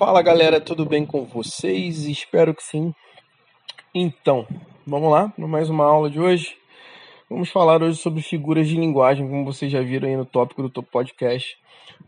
Fala galera, tudo bem com vocês? Espero que sim. Então, vamos lá para mais uma aula de hoje. Vamos falar hoje sobre figuras de linguagem, como vocês já viram aí no tópico do podcast.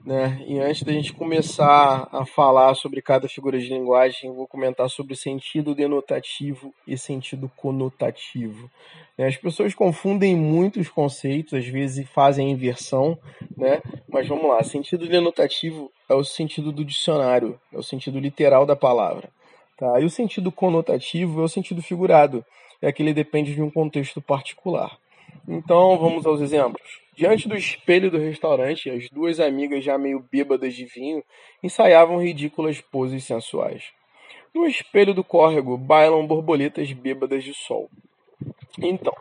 Né? E antes da gente começar a falar sobre cada figura de linguagem, vou comentar sobre sentido denotativo e sentido conotativo. Né? As pessoas confundem muitos conceitos, às vezes fazem inversão, né? mas vamos lá. Sentido denotativo é o sentido do dicionário, é o sentido literal da palavra. Tá? E o sentido conotativo é o sentido figurado, é que depende de um contexto particular. Então vamos aos exemplos. Diante do espelho do restaurante, as duas amigas, já meio bêbadas de vinho, ensaiavam ridículas poses sensuais. No espelho do córrego, bailam borboletas bêbadas de sol. Então,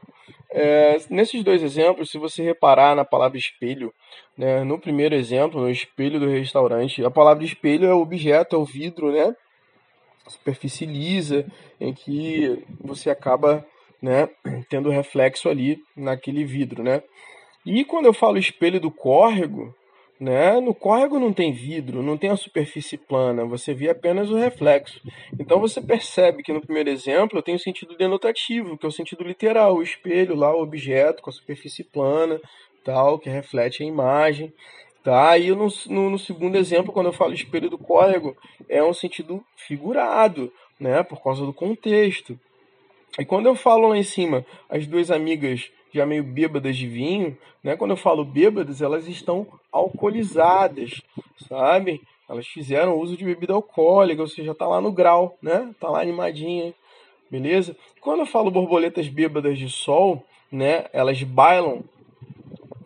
é, nesses dois exemplos, se você reparar na palavra espelho, né, no primeiro exemplo, no espelho do restaurante, a palavra espelho é o objeto, é o vidro, né? Superfície lisa, em que você acaba né, tendo reflexo ali naquele vidro, né? E quando eu falo espelho do córrego, né, no córrego não tem vidro, não tem a superfície plana, você vê apenas o reflexo. Então você percebe que no primeiro exemplo eu tenho o sentido denotativo, que é o sentido literal, o espelho lá, o objeto com a superfície plana, tal, que reflete a imagem. Tá? E no, no, no segundo exemplo, quando eu falo espelho do córrego, é um sentido figurado, né, por causa do contexto. E quando eu falo lá em cima, as duas amigas já meio bêbadas de vinho, né? Quando eu falo bêbadas, elas estão alcoolizadas, sabe? Elas fizeram uso de bebida alcoólica, ou seja, tá lá no grau, né? Tá lá animadinha, beleza? Quando eu falo borboletas bêbadas de sol, né? Elas bailam,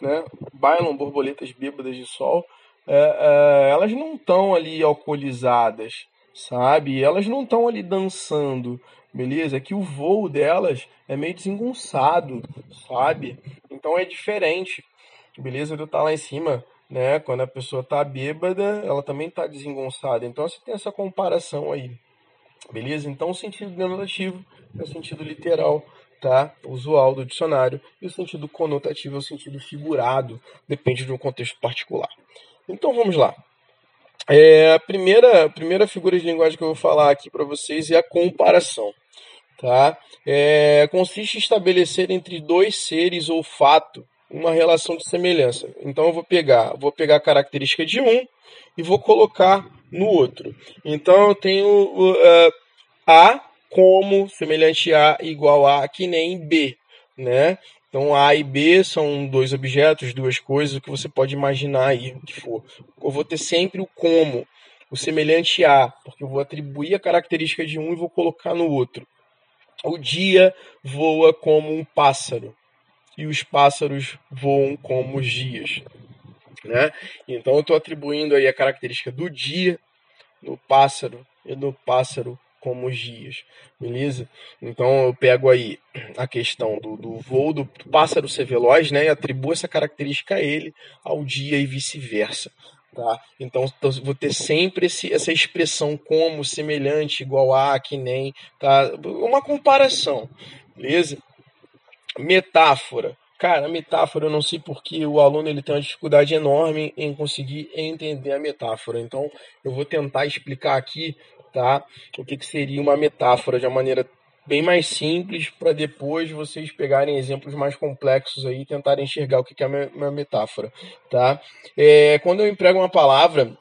né? Bailam borboletas bêbadas de sol. É, é, elas não estão ali alcoolizadas, sabe? Elas não estão ali dançando, beleza? É que o voo delas é meio desengonçado, sabe? Então é diferente, beleza? Eu estar tá lá em cima, né? Quando a pessoa tá bêbada, ela também tá desengonçada. Então você tem essa comparação aí, beleza? Então o sentido denotativo é o sentido literal, tá? Usual do dicionário. E o sentido conotativo é o sentido figurado, depende de um contexto particular. Então vamos lá. É, a primeira, a primeira figura de linguagem que eu vou falar aqui para vocês é a comparação tá? É, consiste em estabelecer entre dois seres ou fato uma relação de semelhança. Então eu vou pegar, vou pegar a característica de um e vou colocar no outro. Então eu tenho uh, A como semelhante a igual a que nem B, né? Então A e B são dois objetos, duas coisas, o que você pode imaginar aí, o que for. Eu vou ter sempre o como, o semelhante a, porque eu vou atribuir a característica de um e vou colocar no outro. O dia voa como um pássaro e os pássaros voam como os dias. Né? Então eu estou atribuindo aí a característica do dia no pássaro e do pássaro como os dias, beleza? Então eu pego aí a questão do, do voo do pássaro ser veloz, né? E atribuo essa característica a ele, ao dia e vice-versa. Tá? Então, vou ter sempre esse, essa expressão como, semelhante, igual a, que nem, tá? Uma comparação, beleza? Metáfora. Cara, metáfora, eu não sei porque o aluno ele tem uma dificuldade enorme em conseguir entender a metáfora. Então, eu vou tentar explicar aqui, tá? O que, que seria uma metáfora de uma maneira bem mais simples para depois vocês pegarem exemplos mais complexos aí e tentarem enxergar o que é uma metáfora, tá? É, quando eu emprego uma palavra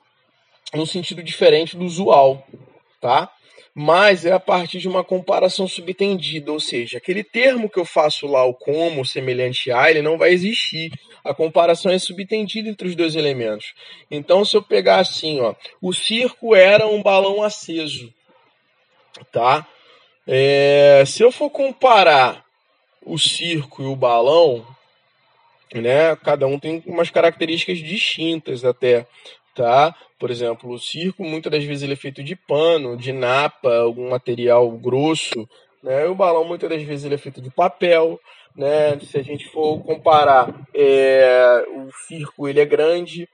num sentido diferente do usual, tá? Mas é a partir de uma comparação subtendida, ou seja, aquele termo que eu faço lá, o como, semelhante a, ele não vai existir. A comparação é subtendida entre os dois elementos. Então, se eu pegar assim, ó, o circo era um balão aceso, tá? É, se eu for comparar o circo e o balão, né, cada um tem umas características distintas até, tá? Por exemplo, o circo muitas das vezes ele é feito de pano, de napa, algum material grosso, né? O balão muitas das vezes ele é feito de papel, né? Se a gente for comparar, é, o circo ele é grande,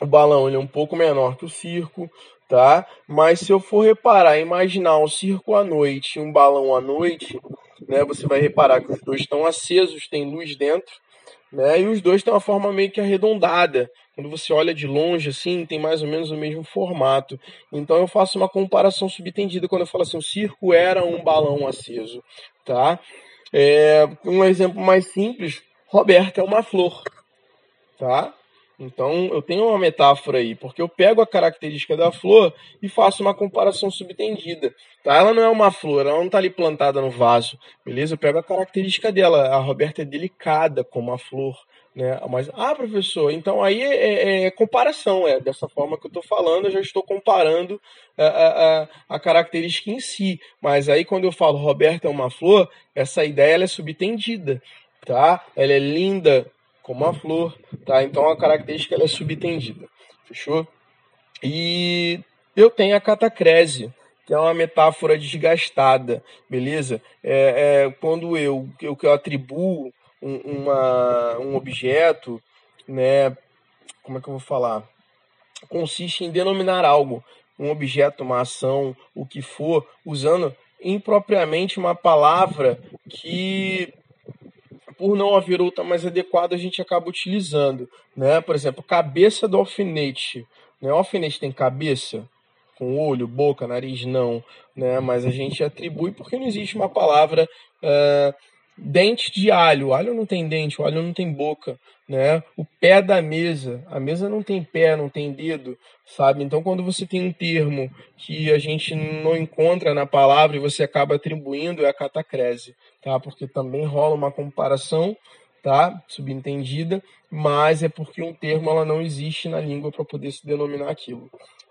o balão ele é um pouco menor que o circo, tá? Mas se eu for reparar, imaginar um circo à noite e um balão à noite, né? Você vai reparar que os dois estão acesos, tem luz dentro, né? E os dois têm uma forma meio que arredondada, quando você olha de longe, assim, tem mais ou menos o mesmo formato. Então eu faço uma comparação subtendida quando eu falo assim, o circo era um balão aceso, tá? É, um exemplo mais simples, Roberta é uma flor, tá? Então eu tenho uma metáfora aí, porque eu pego a característica da flor e faço uma comparação subtendida. Tá? Ela não é uma flor, ela não está ali plantada no vaso, beleza? Eu pego a característica dela. A Roberta é delicada como a flor. Né? Mas, ah, professor, então aí é, é, é comparação, é dessa forma que eu estou falando, eu já estou comparando a, a, a, característica em si. Mas aí quando eu falo Roberta é uma flor, essa ideia ela é subtendida, tá? Ela é linda, como a flor, tá? Então a característica ela é subtendida, fechou? E eu tenho a catacrese, que é uma metáfora desgastada, beleza? É, é quando eu, eu, eu atribuo um, uma, um objeto, né? Como é que eu vou falar? Consiste em denominar algo, um objeto, uma ação, o que for, usando impropriamente uma palavra que por não haver outra mais adequada, a gente acaba utilizando. Né? Por exemplo, cabeça do alfinete. Né? O alfinete tem cabeça? Com olho, boca, nariz, não. Né? Mas a gente atribui porque não existe uma palavra. Uh, dente de alho. O alho não tem dente, o alho não tem boca, né? O pé da mesa, a mesa não tem pé, não tem dedo, sabe? Então, quando você tem um termo que a gente não encontra na palavra e você acaba atribuindo, é a catacrese, tá? Porque também rola uma comparação, tá? Subentendida, mas é porque um termo ela não existe na língua para poder se denominar aquilo,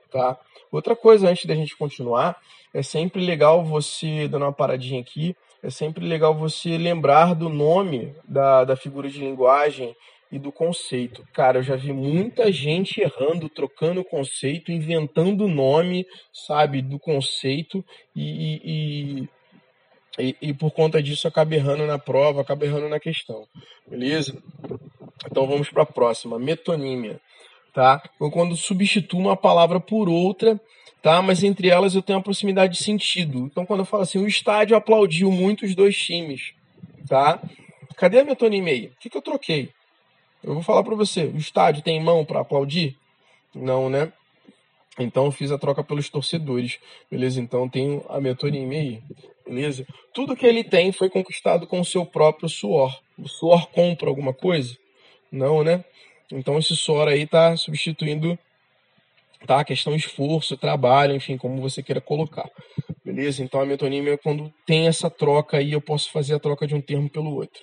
tá? Outra coisa antes da gente continuar, é sempre legal você dando uma paradinha aqui, é sempre legal você lembrar do nome da, da figura de linguagem e do conceito. Cara, eu já vi muita gente errando, trocando conceito, inventando nome, sabe, do conceito e, e, e, e, por conta disso acaba errando na prova, acaba errando na questão. Beleza? Então vamos para a próxima, metonímia. Tá? Quando substituo uma palavra por outra tá? Mas entre elas eu tenho uma proximidade de sentido. Então, quando eu falo assim, o estádio aplaudiu muito os dois times, tá? Cadê a metonímia aí? O que, que eu troquei? Eu vou falar para você, o estádio tem mão para aplaudir? Não, né? Então fiz a troca pelos torcedores, beleza? Então tenho a metonímia aí, beleza? Tudo que ele tem foi conquistado com o seu próprio suor. O suor compra alguma coisa? Não, né? Então esse suor aí está substituindo tá? Questão esforço, trabalho, enfim, como você queira colocar. Beleza? Então a metonímia é quando tem essa troca aí, eu posso fazer a troca de um termo pelo outro.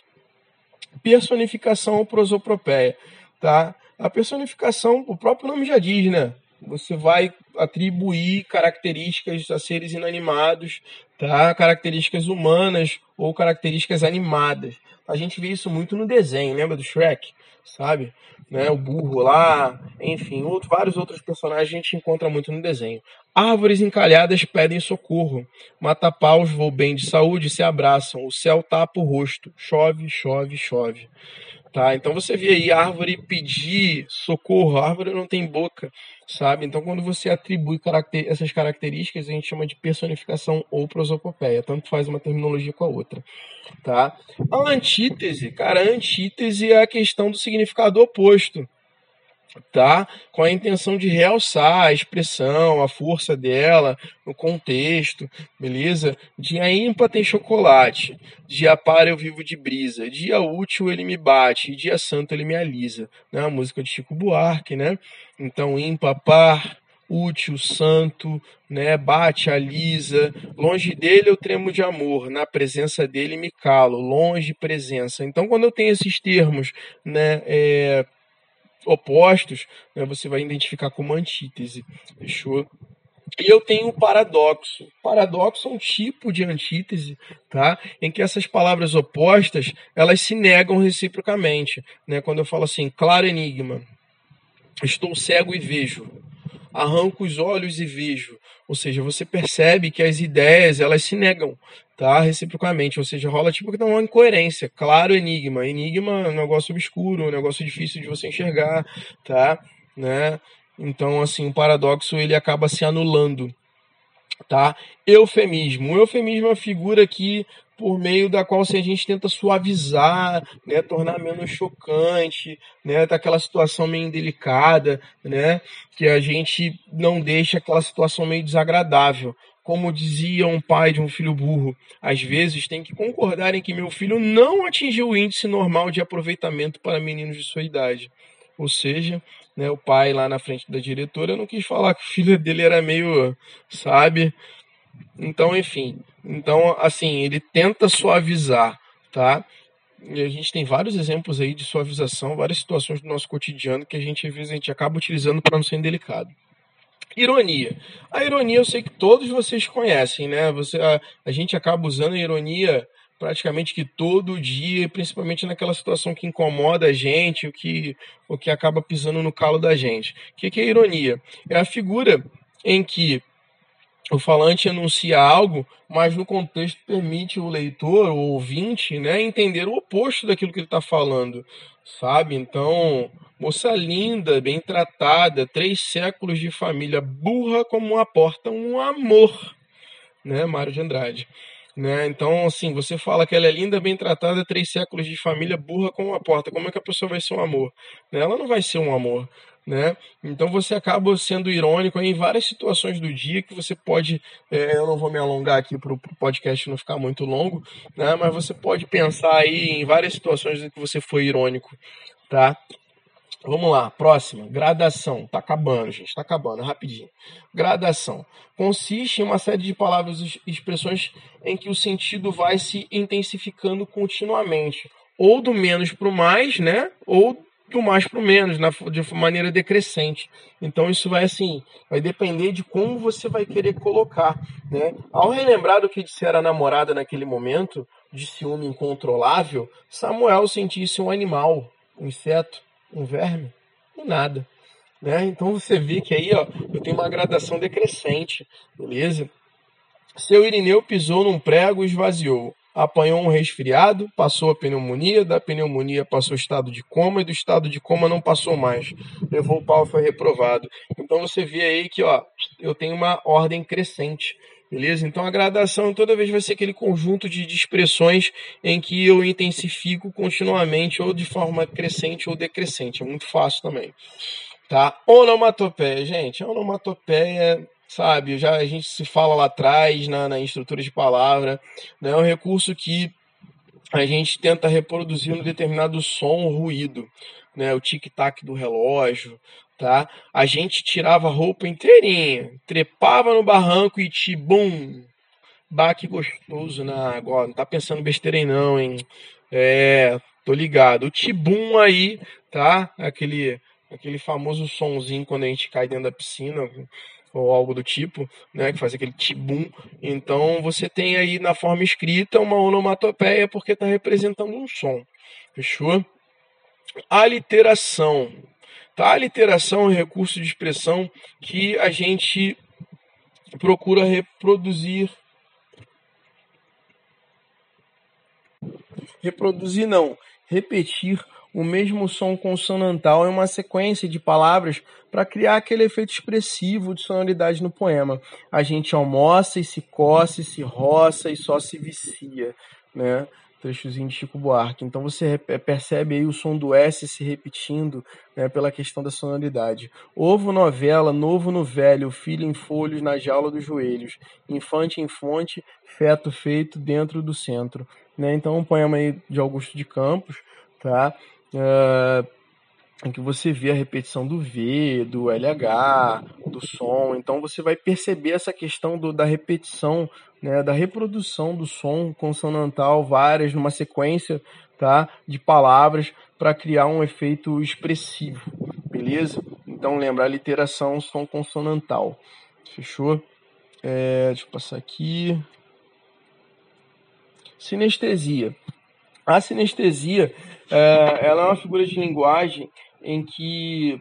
Personificação ou prosopopeia, tá? A personificação, o próprio nome já diz, né? Você vai atribuir características a seres inanimados, tá? Características humanas ou características animadas. A gente vê isso muito no desenho, lembra do Shrek? Sabe? Né? O burro lá, enfim, outro, vários outros personagens a gente encontra muito no desenho. Árvores encalhadas pedem socorro. Mata-paus voam bem de saúde se abraçam. O céu tapa o rosto. Chove, chove, chove. Tá? Então você vê aí árvore pedir socorro, a árvore não tem boca, sabe? Então quando você atribui caracter essas características, a gente chama de personificação ou prosopopeia, tanto faz uma terminologia com a outra, tá? A antítese, cara, a antítese é a questão do significado oposto tá? Com a intenção de realçar a expressão, a força dela no contexto, beleza? Dia ímpar tem chocolate, dia par eu vivo de brisa, dia útil ele me bate, dia santo ele me alisa, né? A música de Chico Buarque, né? Então ímpar, par, útil, santo, né? Bate, alisa, longe dele eu tremo de amor, na presença dele me calo, longe presença. Então quando eu tenho esses termos, né? É opostos, né, você vai identificar como antítese. Fechou? E eu tenho o paradoxo. Paradoxo é um tipo de antítese, tá? Em que essas palavras opostas, elas se negam reciprocamente, né? Quando eu falo assim, claro enigma, estou cego e vejo, arranco os olhos e vejo. Ou seja, você percebe que as ideias, elas se negam, tá? Reciprocamente, ou seja, rola tipo que uma incoerência. Claro, enigma. Enigma é um negócio obscuro, um negócio difícil de você enxergar, tá? Né? Então, assim, o paradoxo ele acaba se anulando, tá? Eufemismo. O eufemismo é uma figura que por meio da qual assim, a gente tenta suavizar, né, tornar menos chocante, né, daquela situação meio delicada, né, que a gente não deixa aquela situação meio desagradável. Como dizia um pai de um filho burro, às vezes tem que concordar em que meu filho não atingiu o índice normal de aproveitamento para meninos de sua idade. Ou seja, né, o pai lá na frente da diretora não quis falar que o filho dele era meio, sabe? Então, enfim. Então, assim, ele tenta suavizar, tá? E a gente tem vários exemplos aí de suavização, várias situações do nosso cotidiano que a gente às vezes a gente acaba utilizando para não ser indelicado. Ironia. A ironia eu sei que todos vocês conhecem, né? Você, a, a gente acaba usando a ironia praticamente que todo dia, principalmente naquela situação que incomoda a gente, o que, o que acaba pisando no calo da gente. O que, que é ironia? É a figura em que o falante anuncia algo, mas no contexto permite o leitor, o ouvinte, né, entender o oposto daquilo que ele está falando, sabe? Então, moça linda, bem tratada, três séculos de família, burra como uma porta, um amor, né, Mário de Andrade. Né? Então, assim, você fala que ela é linda, bem tratada, três séculos de família, burra como uma porta. Como é que a pessoa vai ser um amor? Né? Ela não vai ser um amor. Né? Então você acaba sendo irônico em várias situações do dia que você pode, é, eu não vou me alongar aqui para o podcast não ficar muito longo, né? mas você pode pensar aí em várias situações em que você foi irônico, tá? Vamos lá, próxima, gradação. Tá acabando, gente, tá acabando, rapidinho. Gradação. Consiste em uma série de palavras e expressões em que o sentido vai se intensificando continuamente. Ou do menos para o mais, né? Ou do mais para o menos, na, de maneira decrescente. Então isso vai assim, vai depender de como você vai querer colocar, né? Ao relembrar do que dissera a namorada naquele momento, de ciúme incontrolável, Samuel sentisse um animal, um inseto, um verme, um nada. Né? Então você vê que aí ó, eu tenho uma gradação decrescente, beleza? Seu Irineu pisou num prego e esvaziou apanhou um resfriado, passou a pneumonia, da pneumonia passou o estado de coma e do estado de coma não passou mais. Levou o pau foi reprovado. Então você vê aí que ó, eu tenho uma ordem crescente. Beleza? Então a gradação toda vez vai ser aquele conjunto de, expressões em que eu intensifico continuamente, ou de forma crescente ou decrescente. É muito fácil também. Tá? Onomatopeia, gente. Onomatopeia sabe? Já a gente se fala lá atrás na, na estrutura de palavra, né? é um recurso que a gente tenta reproduzir um determinado som, ruído, né? O tic-tac do relógio, tá? A gente tirava a roupa inteirinha, trepava no barranco e tibum, baque gostoso na água. Não tá pensando besteira aí não, hein? É, tô ligado. O tibum aí, tá? Aquele aquele famoso sonzinho quando a gente cai dentro da piscina, ou algo do tipo, né, que faz aquele tibum. Então você tem aí na forma escrita uma onomatopeia porque está representando um som. Fechou? Aliteração. Tá? A literação é um recurso de expressão que a gente procura reproduzir. Reproduzir não, repetir o mesmo som consonantal em uma sequência de palavras para criar aquele efeito expressivo de sonoridade no poema. A gente almoça e se coce, se roça e só se vicia, né? Trechozinho de Chico Buarque. Então você percebe aí o som do S se repetindo né, pela questão da sonoridade. Ovo novela, novo no velho, filho em folhos na jaula dos joelhos, infante em fonte, feto feito dentro do centro. Né? Então um poema aí de Augusto de Campos, tá? uh, em que você vê a repetição do V, do LH, do som. Então você vai perceber essa questão do, da repetição, né, da reprodução do som consonantal várias numa sequência tá, de palavras para criar um efeito expressivo, beleza? Então lembra a literação som consonantal. Fechou? É, deixa eu passar aqui. Sinestesia. A sinestesia é, ela é uma figura de linguagem em que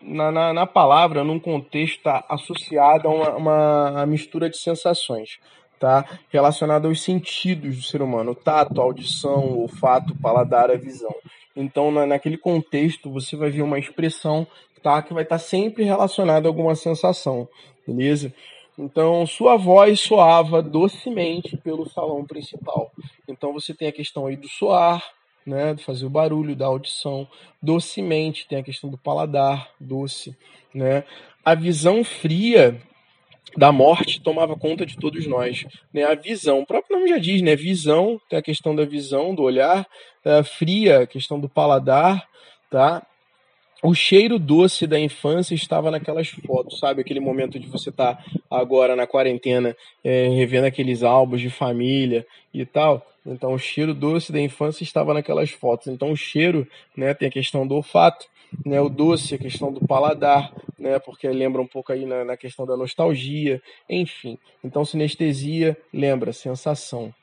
na, na, na palavra, num contexto, está associada a uma, uma, mistura de sensações, tá? relacionada aos sentidos do ser humano, tato, audição, olfato, paladar, a visão. Então, na, naquele contexto, você vai ver uma expressão tá? que vai estar tá sempre relacionada a alguma sensação, beleza? Então, sua voz soava docemente pelo salão principal. Então, você tem a questão aí do soar, né, fazer o barulho da audição, docemente, tem a questão do paladar, doce, né? A visão fria da morte tomava conta de todos nós, né? A visão, o próprio nome já diz, né? Visão, tem a questão da visão, do olhar, a fria, a questão do paladar, tá? o cheiro doce da infância estava naquelas fotos, sabe? Aquele momento de você estar tá agora na quarentena, é, revendo aqueles álbuns de família e tal. Então, o cheiro doce da infância estava naquelas fotos. Então, o cheiro, né, tem a questão do olfato, né, o doce, a questão do paladar, né, porque lembra um pouco aí na, na questão da nostalgia, enfim. Então, sinestesia lembra sensação.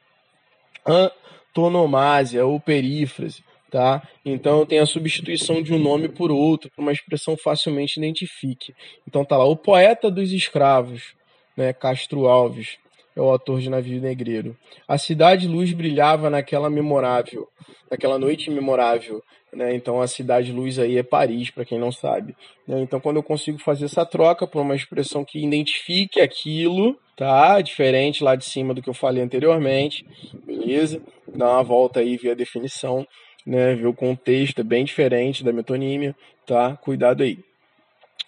Antonomásia ou perífrase tá? Então tem a substituição de um nome por outro, para uma expressão facilmente identifique. Então tá lá, o poeta dos escravos, né, Castro Alves, é o autor de Navio Negreiro. A cidade luz brilhava naquela memorável, naquela noite memorável, né? Então a cidade luz aí é Paris, para quem não sabe. Né? Então quando eu consigo fazer essa troca por uma expressão que identifique aquilo, tá? Diferente lá de cima do que eu falei anteriormente, beleza? Dá uma volta aí via definição né? Ver o contexto é bem diferente da metonímia, tá? Cuidado aí.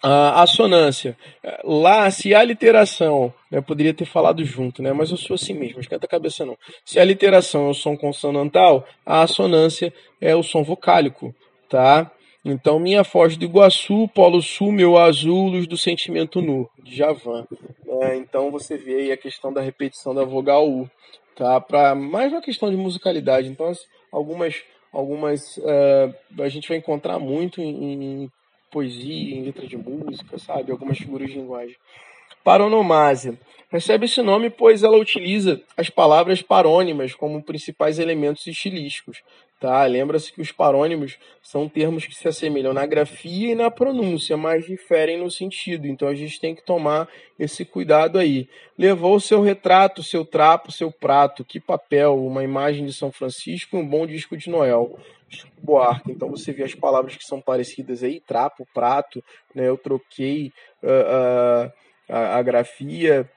A assonância. Lá, se a literação, né, eu poderia ter falado junto, né, mas eu sou assim mesmo, esquenta a cabeça não. Se a literação é o som consonantal, a assonância é o som vocálico, tá? Então, minha Foz do Iguaçu, Polo Sul, meu azul, luz do sentimento nu, de Javan. Né? Então, você vê aí a questão da repetição da vogal U, tá? Para mais uma questão de musicalidade. Então, algumas algumas uh, a gente vai encontrar muito em, em, poesia, em letra de música, sabe? Algumas figuras de linguagem. Paronomásia. Recebe esse nome pois ela utiliza as palavras parônimas como principais elementos estilísticos. Tá? Lembra-se que os parônimos são termos que se assemelham na grafia e na pronúncia, mas diferem no sentido. Então a gente tem que tomar esse cuidado aí. Levou seu retrato, seu trapo, seu prato, que papel, uma imagem de São Francisco e um bom disco de Noel. Buarque. Então você vê as palavras que são parecidas aí, trapo, prato, né? Eu troquei uh, uh, a, a grafia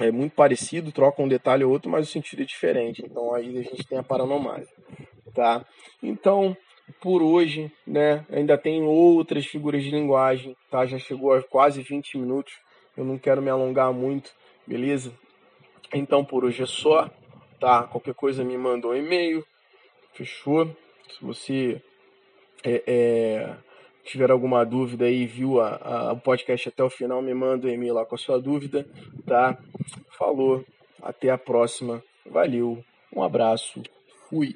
é muito parecido, troca um detalhe ou outro, mas o sentido é diferente. Então aí a gente tem a paranomase tá? Então, por hoje, né, ainda tem outras figuras de linguagem, tá? Já chegou a quase 20 minutos. Eu não quero me alongar muito, beleza? Então, por hoje é só, tá? Qualquer coisa me manda um e-mail, fechou? Se você é, é, tiver alguma dúvida aí, viu a, a, o podcast até o final, me manda um e-mail lá com a sua dúvida, tá? Falou, até a próxima, valeu, um abraço, fui.